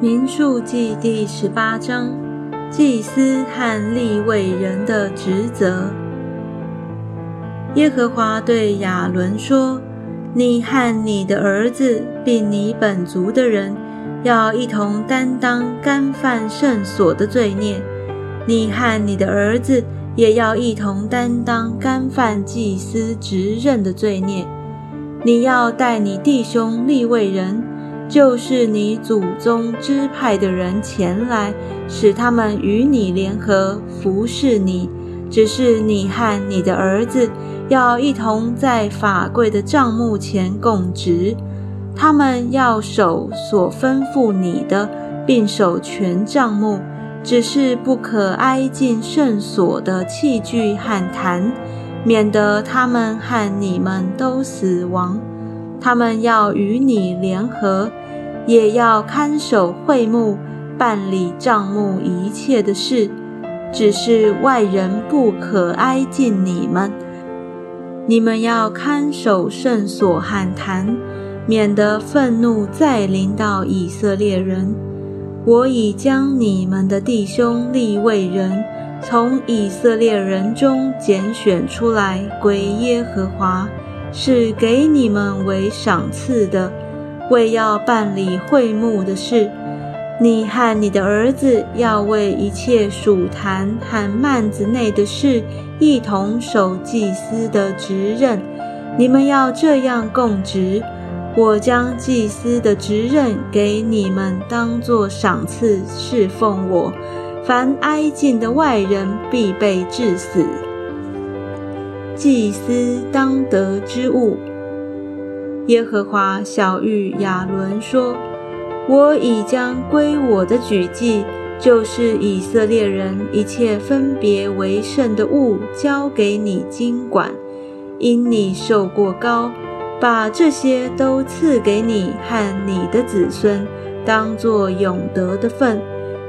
民数记第十八章，祭司和立位人的职责。耶和华对亚伦说：“你和你的儿子，并你本族的人，要一同担当干犯圣所的罪孽。你和你的儿子也要一同担当干犯祭司职任的罪孽。你要带你弟兄立位人。”就是你祖宗支派的人前来，使他们与你联合服侍你。只是你和你的儿子要一同在法柜的帐幕前供职，他们要守所吩咐你的，并守全帐幕。只是不可挨近圣所的器具和坛，免得他们和你们都死亡。他们要与你联合，也要看守会幕、办理账目一切的事。只是外人不可挨近你们。你们要看守圣所和坛，免得愤怒再临到以色列人。我已将你们的弟兄立位人从以色列人中拣选出来，归耶和华。是给你们为赏赐的，为要办理会幕的事。你和你的儿子要为一切属坛和幔子内的事一同守祭司的职任。你们要这样供职。我将祭司的职任给你们，当作赏赐侍奉我。凡挨近的外人，必被致死。祭司当得之物。耶和华小谕亚伦说：“我已将归我的举祭，就是以色列人一切分别为圣的物，交给你经管。因你受过高，把这些都赐给你和你的子孙，当作永得的份。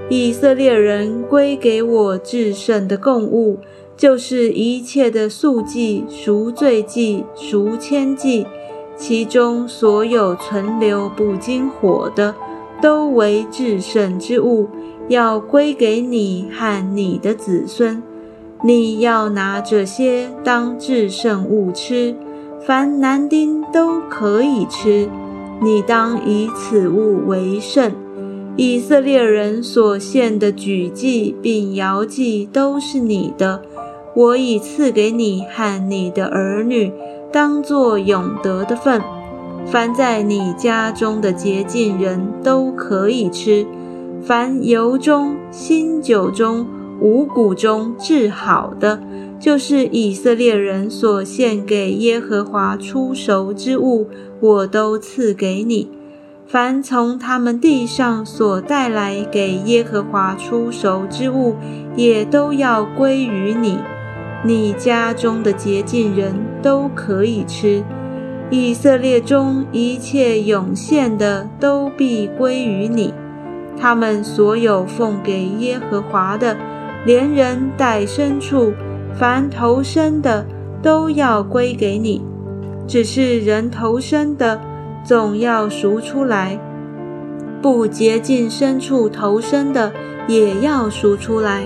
以色列人归给我至圣的供物。”就是一切的素祭、赎罪祭、赎愆祭，其中所有存留不经火的，都为至圣之物，要归给你和你的子孙。你要拿这些当至圣物吃，凡男丁都可以吃。你当以此物为圣。以色列人所献的举祭并摇祭都是你的。我已赐给你和你的儿女，当作永得的份。凡在你家中的洁净人都可以吃。凡油中、新酒中、五谷中治好的，就是以色列人所献给耶和华出熟之物，我都赐给你。凡从他们地上所带来给耶和华出熟之物，也都要归于你。你家中的洁净人都可以吃，以色列中一切涌现的都必归于你。他们所有奉给耶和华的，连人带牲畜，凡投生的都要归给你。只是人投生的，总要赎出来；不洁净牲畜投生的，也要赎出来。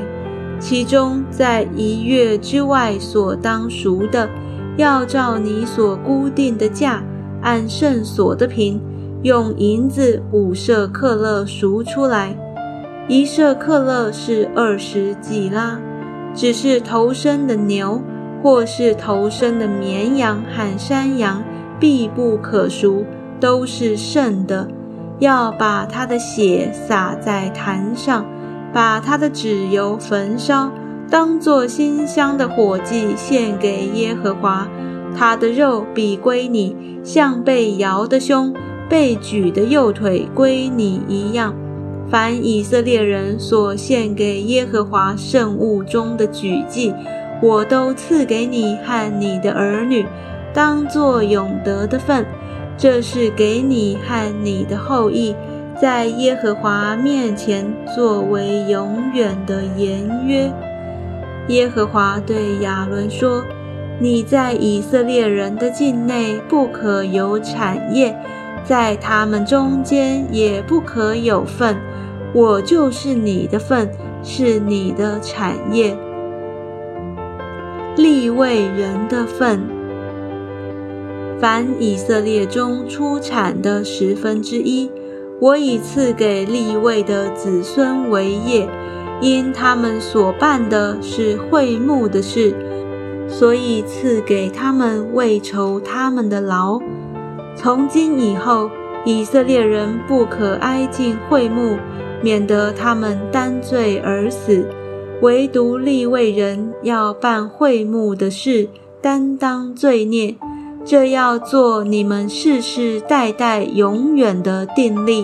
其中在一月之外所当赎的，要照你所固定的价，按圣所的平，用银子五舍克勒赎出来。一舍克勒是二十几拉。只是头生的牛，或是头生的绵羊和山羊，必不可赎，都是圣的。要把它的血洒在坛上。把他的脂油焚烧，当作馨香的火祭献给耶和华。他的肉必归你，像被摇的胸、被举的右腿归你一样。凡以色列人所献给耶和华圣物中的举祭，我都赐给你和你的儿女，当作永得的份。这是给你和你的后裔。在耶和华面前作为永远的言约。耶和华对亚伦说：“你在以色列人的境内不可有产业，在他们中间也不可有份。我就是你的份，是你的产业。立位人的份，凡以色列中出产的十分之一，我已赐给立位的子孙为业，因他们所办的是会幕的事，所以赐给他们为酬他们的劳。从今以后，以色列人不可挨近会幕。免得他们担罪而死，唯独立位人要办会幕的事，担当罪孽。这要做你们世世代代永远的定力。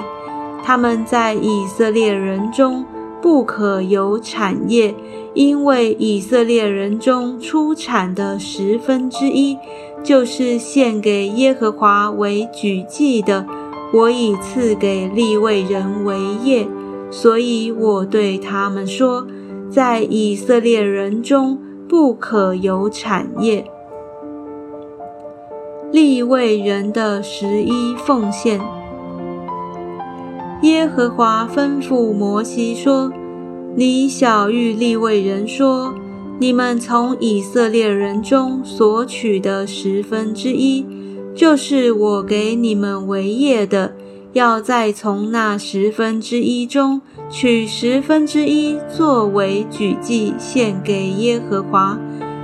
他们在以色列人中不可有产业，因为以色列人中出产的十分之一，就是献给耶和华为举祭的，我已赐给立位人为业。所以我对他们说，在以色列人中不可有产业。立位人的十一奉献。耶和华吩咐摩西说：“你小谕立位人说，你们从以色列人中所取的十分之一，就是我给你们为业的。”要再从那十分之一中取十分之一作为举祭献给耶和华，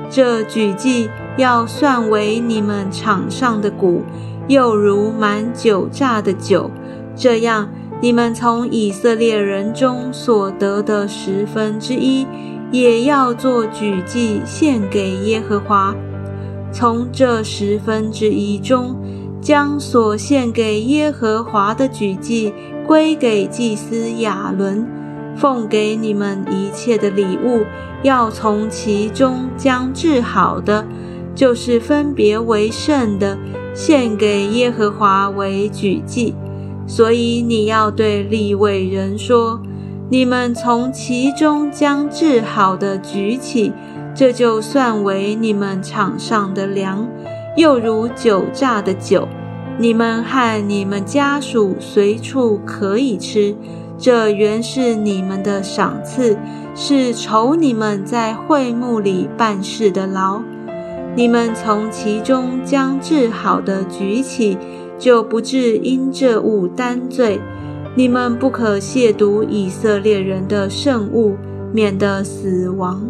这举祭要算为你们场上的谷，又如满酒榨的酒。这样，你们从以色列人中所得的十分之一，也要做举祭献给耶和华。从这十分之一中。将所献给耶和华的举祭归给祭司亚伦，奉给你们一切的礼物，要从其中将治好的，就是分别为圣的，献给耶和华为举祭。所以你要对立位人说：你们从其中将治好的举起，这就算为你们场上的粮。又如酒榨的酒，你们和你们家属随处可以吃，这原是你们的赏赐，是酬你们在会幕里办事的劳。你们从其中将治好的举起，就不至因这物担罪。你们不可亵渎以色列人的圣物，免得死亡。